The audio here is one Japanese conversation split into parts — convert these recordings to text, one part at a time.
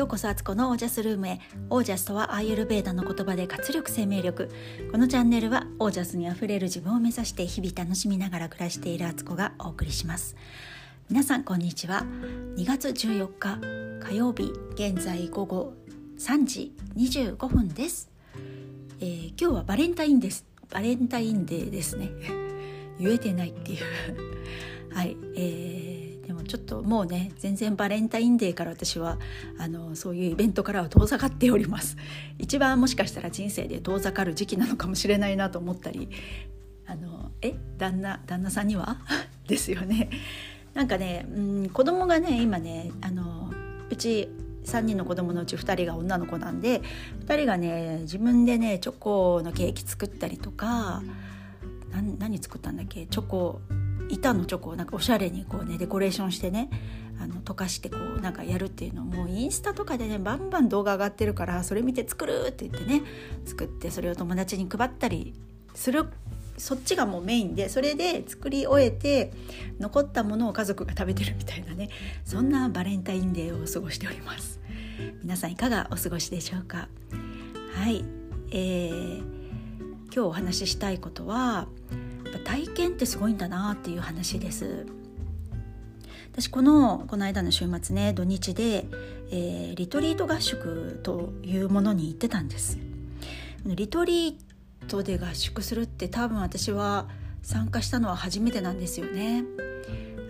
ようこそアツコのオージャスルームへ。オージャスとはアーユルベーダの言葉で活力生命力。このチャンネルはオージャスにあふれる自分を目指して日々楽しみながら暮らしているアツコがお送りします。皆さんこんにちは。2月14日火曜日現在午後3時25分です、えー、今日はバレンタインです。バレンタインデーですね。言えてないっていう。はいえーでもちょっともうね全然バレンタインデーから私はあのそういうイベントからは遠ざかっております。一番もしかしたら人生で遠ざかる時期なのかもしれないなと思ったりあのえ旦那旦那さんには？ですよね。なんかね、うん、子供がね今ねあのうち3人の子供のうち2人が女の子なんで2人がね自分でねチョコのケーキ作ったりとか何作ったんだっけ？チョコ板のチョコをなんかおしゃれにこうねデコレーションしてねあの溶かしてこうなんかやるっていうのもインスタとかでねバンバン動画上がってるからそれ見て作るって言ってね作ってそれを友達に配ったりするそっちがもうメインでそれで作り終えて残ったものを家族が食べてるみたいなねそんなバレンタインデーを過ごしております。皆さんいかがお過ごしでしょうか？はい。えー、今日お話ししたいことはっぱ体験ってすごいんだなっていう話です。私このこの間の週末ね土日で、えー、リトリート合宿というものに行ってたんです。リトリートで合宿するって多分私は参加したのは初めてなんですよね。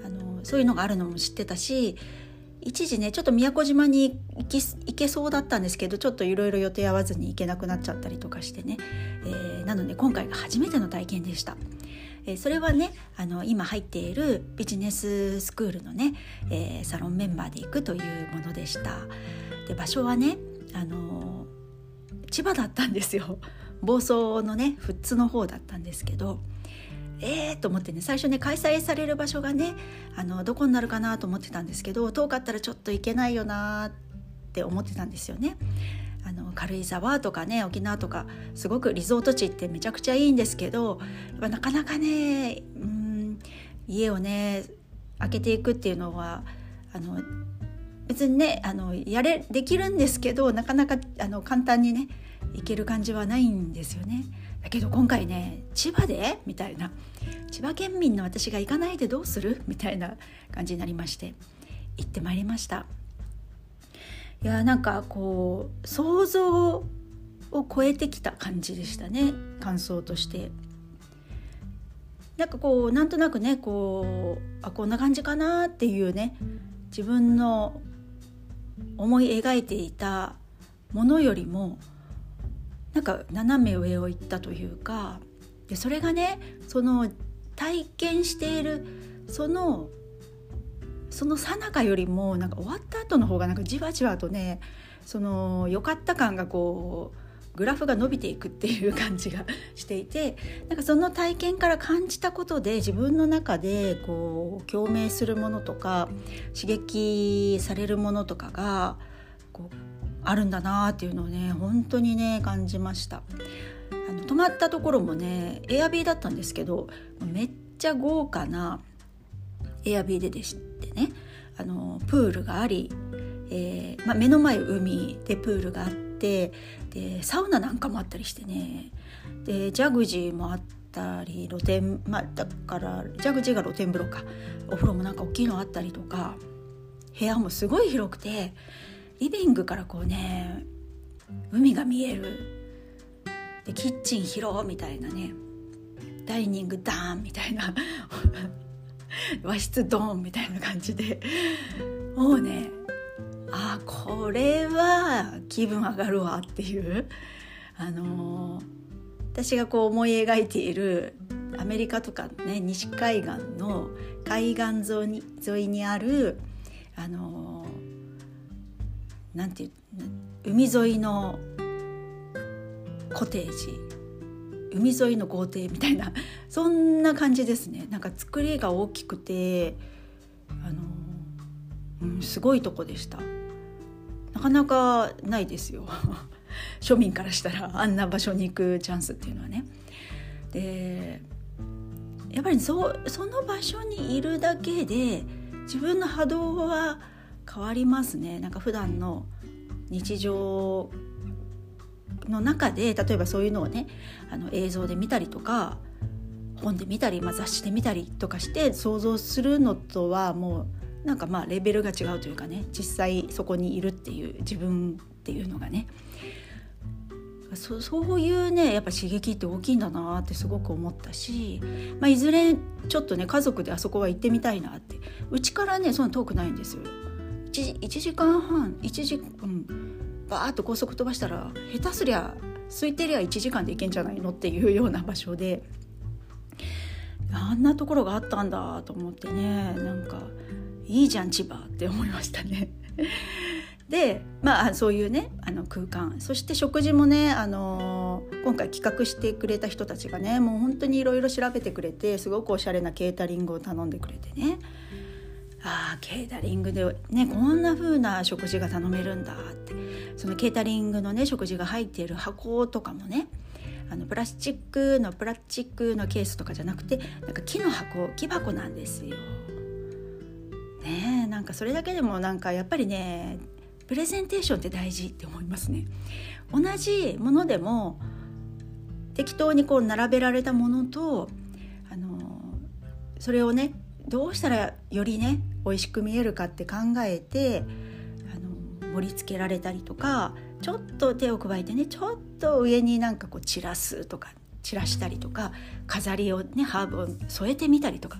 あのそういうのがあるのも知ってたし一時ねちょっと宮古島に行き行けそうだったんですけどちょっといろいろ予定合わずに行けなくなっちゃったりとかしてね、えー、なので今回が初めての体験でした。えー、それはねあの今入っているビジネススクールのね、えー、サロンメンバーで行くというものでしたで場所はねあの千葉だったんですよ房総のね富津の方だったんですけどえーと思ってね最初ね開催される場所がねあのどこになるかなと思ってたんですけど遠かったらちょっと行けないよなって思ってたんですよね。あの軽井沢とかね沖縄とかすごくリゾート地ってめちゃくちゃいいんですけどなかなかねうん家をね開けていくっていうのはあの別にねあのやれできるんですけどなかなかあの簡単にね行ける感じはないんですよね。だけど今回ね千葉でみたいな千葉県民の私が行かないでどうする？みたいな感じになりまして行ってまいりました。いやなんかこう想像を超えてきた感じでしたね感想として。なんかこうなんとなくねこうあこんな感じかなっていうね自分の思い描いていたものよりもなんか斜め上を行ったというかでそれがねその体験しているそのその最中よりもなんか終わった後の方がなんかじわじわとねその良かった感がこうグラフが伸びていくっていう感じがしていてなんかその体験から感じたことで自分の中でこう共鳴するものとか刺激されるものとかがこうあるんだなっていうのをね本当にね感じました。あの泊まったところもねエアビーだったんですけどめっちゃ豪華なエアビーででしねあのプールがあり、えーまあ、目の前海でプールがあってでサウナなんかもあったりしてね。でジャグジーもあったり露天まあだからジャグジーが露天風呂か。お風呂もなんか大きいのあったりとか。部屋もすごい広くてリビングからこうね海が見える。でキッチン広みたいなね。ダイニングダーンみたいな。和室ドーンみたいな感じで。もうねあこれは気分上がるわっていう。あのー、私がこう思い描いているアメリカとかね西海岸の海岸沿いに沿いにあるあのー、なんていう海沿いのコテージ。海沿いの豪邸みたいな そんな感じですね。なんか作りが大きくてあの、うん、すごいとこでした。なかなかないですよ。庶民からしたらあんな場所に行くチャンスっていうのはね。でやっぱりそその場所にいるだけで自分の波動は変わりますね。なんか普段の日常の中で例えばそういうのをねあの映像で見たりとか本で見たり、まあ、雑誌で見たりとかして想像するのとはもうなんかまあレベルが違うというかね実際そこにいるっていう自分っていうのがね。そそういうねやっぱ刺激って大きいんだなってすごく思ったし、まあ、いずれちょっとね家族であそこは行ってみたいなってうちからねそんな遠くないんですよ。1, 1時間半1時うんバーッと高速飛ばしたら下手すりゃ空いてりゃ1時間で行けんじゃないのっていうような場所であんなところがあったんだと思ってねなんかいいじゃん千葉って思いましたね。でまあそういうねあの空間そして食事もね、あのー、今回企画してくれた人たちがねもう本当にいろいろ調べてくれてすごくおしゃれなケータリングを頼んでくれてねああケータリングでねこんな風な食事が頼めるんだってそのケータリングのね食事が入っている箱とかもねあのプラスチックのプラスチックのケースとかじゃなくてなんか木の箱木箱なんですよ。ねなんかそれだけでもなんかやっぱりねプレゼンテーションって大事って思いますね。同じものでも適当にこう並べられたものとあのそれをねどうしたらよりね美味しく見えるかって考えてあの盛り付けられたりとかちょっと手を加えてねちょっと上になんかこう散らすとか散らしたりとか飾りをねハーブを添えてみたりとか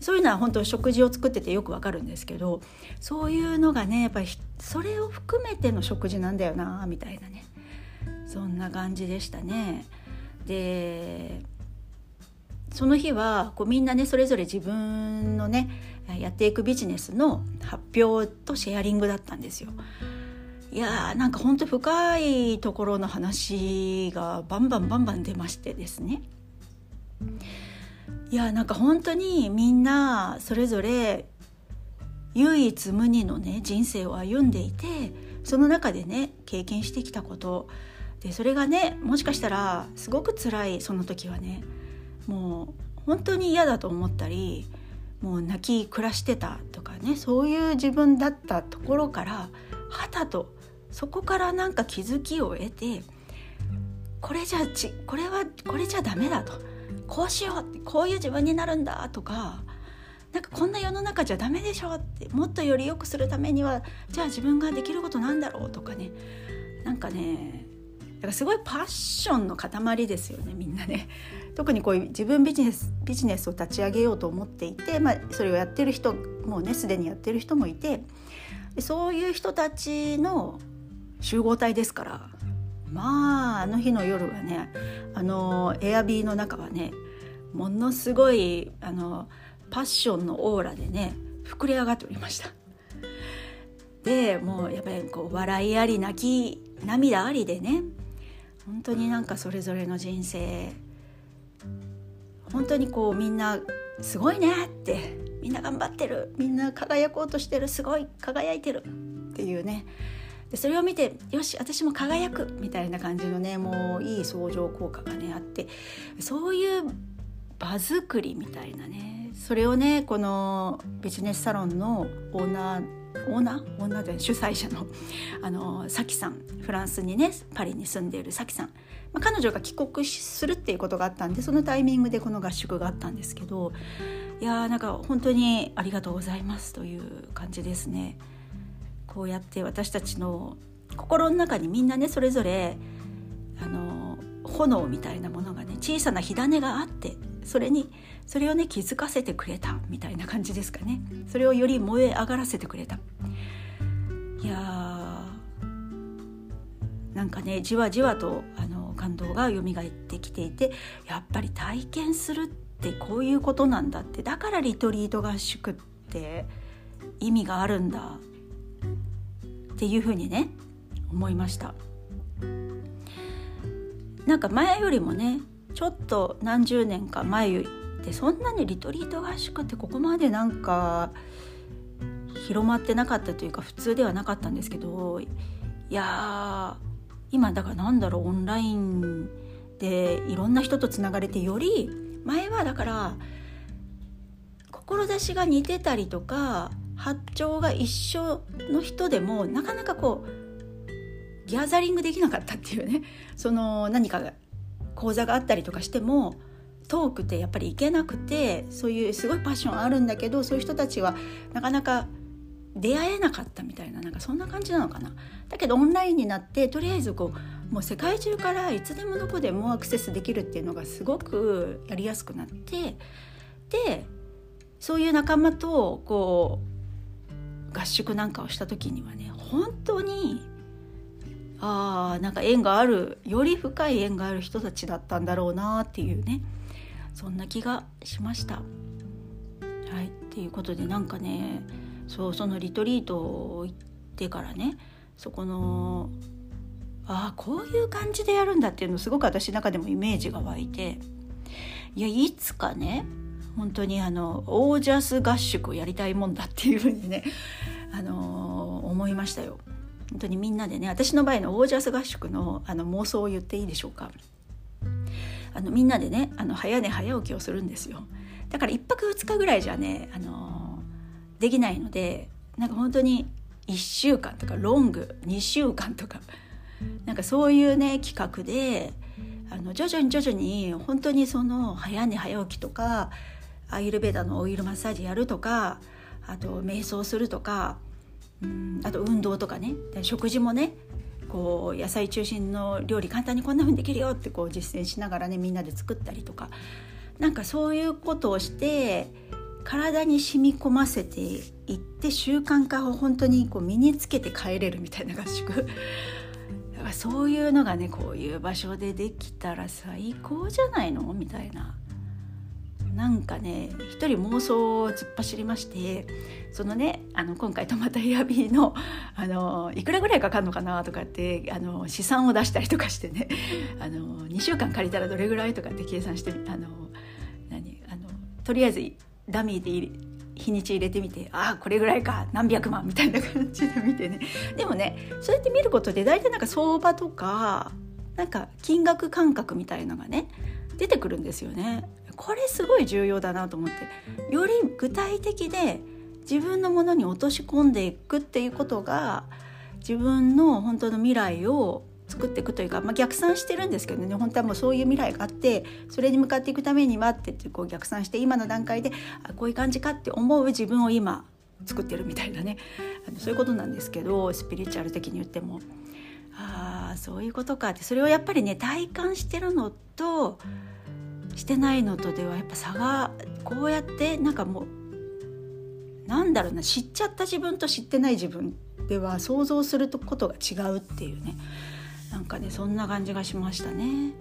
そういうのは本当食事を作っててよくわかるんですけどそういうのがねやっぱりそれを含めての食事なんだよなみたいなねそんな感じでしたね。でその日はこうみんなねそれぞれ自分のねやっていくビジネスの発表とシェアリングだったんですよ。いやーなんかほんと深いところの話がバンバンバンバン出ましてですねいやなんか本当にみんなそれぞれ唯一無二のね人生を歩んでいてその中でね経験してきたことでそれがねもしかしたらすごく辛いその時はねもう本当に嫌だと思ったりもう泣き暮らしてたとかねそういう自分だったところからはたとそこからなんか気づきを得てこれじゃちこれはこれじゃダメだと。こうしようこういう自分になるんだとかなんかこんな世の中じゃダメでしょってもっとより良くするためにはじゃあ自分ができることなんだろうとかね。なんかねだからすごいパッションの塊ですよねみんなね特にこういう自分ビジネスビジネスを立ち上げようと思っていて、まあ、それをやってる人もうねすでにやってる人もいてそういう人たちの集合体ですからまああの日の夜はねあのエアビーの中はねものすごいあのパッションのオーラでね膨れ上がっておりました。でもうやっぱりこう笑いあり泣き涙ありでね本当になんかそれぞれの人生本当にこうみんなすごいねってみんな頑張ってるみんな輝こうとしてるすごい輝いてるっていうね。でそれを見てよし私も輝くみたいな感じのねもういい相乗効果がねあってそういう場作りみたいなねそれをねこのビジネスサロンのオーナーオーナー？オーナーで主催者の。あのサキさん。フランスにねパリに住んでいるサキさん、まあ、彼女が帰国するっていうことがあったんでそのタイミングでこの合宿があったんですけどいやーなんか本当にありがとうございますという感じですね。こうやって私たちの心の中にみんなねそれぞれあの炎みたいなものがね小さな火種があってそれにそれをね気づかせてくれたみたいな感じですかね。それをより燃え上がらせてくれた。いやーなんかねじわじわとあの感動が蘇ってきていてやっぱり体験するってこういうことなんだって。だからリトリート合宿って意味があるんだ。っていうふうにね思いました。なんか前よりもねちょっと何十年か前よりってそんなにリトリート合宿ってここまでなんか広まってなかったというか普通ではなかったんですけどいや今だからなんだろうオンラインでいろんな人とつながれてより前はだから志が似てたりとか発長が一緒の人でもなかなかこうギャザリングできなかったっていうね。その何か講座があったりとかしても遠くてやっぱり行けなくてそういうすごいパッションあるんだけどそういう人たちはなかなか出会えなかったみたいななんかそんな感じなのかな。だけどオンラインになってとりあえずこうもう世界中からいつでもどこでもアクセスできるっていうのがすごくやりやすくなってでそういう仲間とこう合宿なんかをした時にはね本当にあなんか縁があるより深い縁がある人たちだったんだろうなっていうねそんな気がしました。はいっていうことでなんかねそうそのリトリート行ってからねそこのああこういう感じでやるんだっていうのすごく私の中でもイメージが湧いていやいつかね本当にあのオージャス合宿をやりたいもんだっていうふうにね、あの、思いましたよ。本当にみんなでね私の場合のオージャス合宿のあの妄想を言っていいでしょうか。あのみんなでねあの早寝早起きをするんですよ。だから1泊2日ぐらいじゃね、あの、できないのでなんか本当に1週間とかロング2週間とかなんかそういうね企画であの徐々に徐々に本当にその早寝早起きとかアイルベーダのオイルマッサージやるとかあと瞑想するとかあと運動とかね食事もねこう野菜中心の料理簡単にこんな風にできるよってこう実践しながらねみんなで作ったりとかなんかそういうことをして体に染み込ませていって習慣化を本当にこう身につけて帰れるみたいな合宿。だからそういうのがねこういう場所でできたら最高じゃないの？みたいな。なんかね一人妄想を突っ走りましてそのねあの今回泊まったエアビーのあのいくらぐらいかかるのかなとかってあの試算を出したりとかしてねあの2週間借りたらどれぐらいとかって計算してあの何あのとりあえずダミーで日にち入れてみてああこれぐらいか何百万みたいな感じで見てねでもねそうやって見ることで大体なんか相場とかなんか金額感覚みたいのがね出てくるんですよね。これすごい重要だなと思ってより具体的で自分のものに落とし込んでいくっていうことが自分の本当の未来を作っていくというか、まあ、逆算してるんですけどね。本当はもうそういう未来があってそれに向かっていくためにはってこう逆算して今の段階でこういう感じかって思う自分を今作ってるみたいなね。あのそういうことなんですけどスピリチュアル的に言っても。ああそういうことかって。それをやっぱりね体感してるのとしてないのとではやっぱ差がこうやってなんかもうなんだろうな知っちゃった自分と知ってない自分では想像することが違うっていうねなんかねそんな感じがしましたね。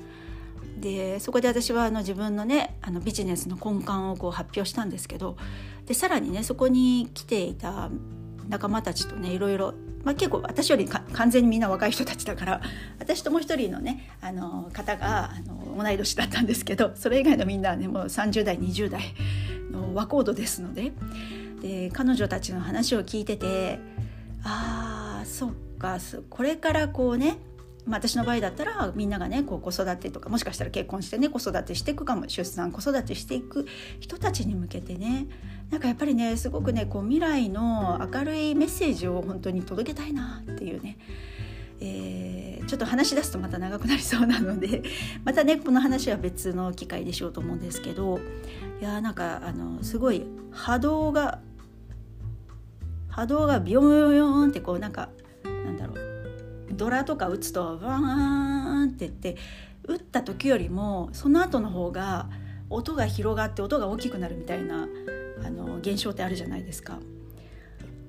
でそこで私はあの自分のねあのビジネスの根幹をこう発表したんですけどでさらにねそこに来ていた仲間たちとねいろいろまあ、結構私より完全にみんな若い人たちだから私ともう一人のねあの方があの同い年だったんですけどそれ以外のみんなはねもう30代20代の若人ですのでで彼女たちの話を聞いててああそっかこれからこうねまあ、私の場合だったらみんながねこう子育てとかもしかしたら結婚してね子育てしていくかも出産子育てしていく人たちに向けてねなんかやっぱりねすごくねこう未来の明るいメッセージを本当に届けたいなっていうね、えー、ちょっと話し出すとまた長くなりそうなので またねこの話は別の機会でしようと思うんですけどいやーなんかあのすごい波動が波動がビヨンヨヨンってこうなんかなんだろうドラとか打つとワーンって言って打った時よりもその後の方が音が広がって音が大きくなるみたいなあの現象ってあるじゃないですか。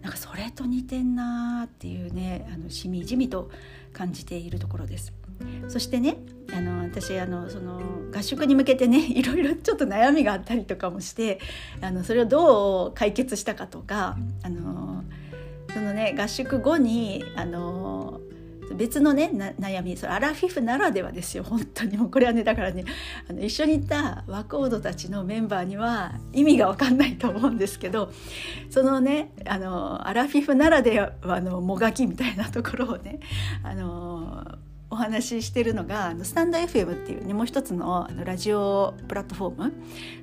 なんかそれと似てんなーっていうねあのしみじみと感じているところです。そしてねあの私あのその合宿に向けてね いろいろちょっと悩みがあったりとかもしてあのそれをどう解決したかとかあのそのね合宿後にあの別のね悩みそれアラフィフならではですよ本当に。もうこれはねだからねあの一緒にいた若人たちのメンバーには意味が分かんないと思うんですけどそのねあのアラフィフならではのもがきみたいなところをねあの話ししてるのがあのスタンド FM っていうねもう一つのあのラジオプラットフォーム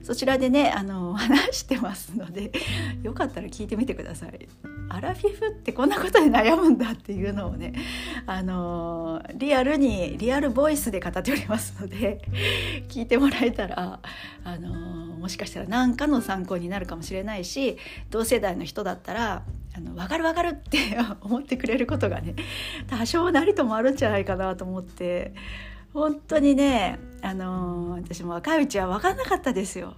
そちらでねあの話してますので よかったら聞いてみてください。アラフィフってこんなことで悩むんだっていうのをねあのリアルにリアルボイスで語っておりますので 聞いてもらえたらあのもしかしたら何かの参考になるかもしれないし同世代の人だったらあの分かる分かるって 思ってくれることがね多少なりともあるんじゃないかなと思って本当にねあの私も若いうちは分かんなかったですよ。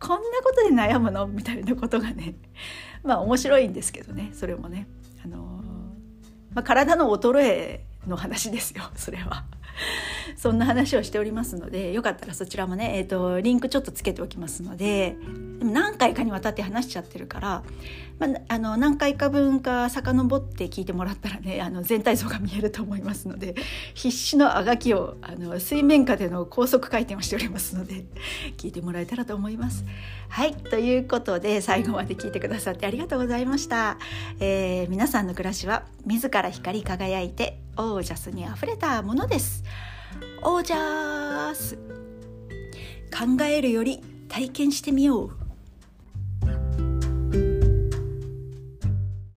こんなことで悩むのみたいなことがね まあ面白いんですけどねそれもね、あのまあ、体の衰えの話ですよ それは。そんな話をしておりますのでよかったらそちらもね、えーと、リンクちょっとつけておきますのででも何回かにわたって話しちゃってるから、まあ、あの何回か分か遡って聞いてもらったらねあの全体像が見えると思いますので必死のあがきをあの水面下での高速回転をしておりますので聞いてもらえたらと思います。はいということで最後まで聞いてくださってありがとうございました。えー、皆さんの暮らしは自ら光り輝いてオージャスにあふれたものです。オージャース考えるより体験してみよう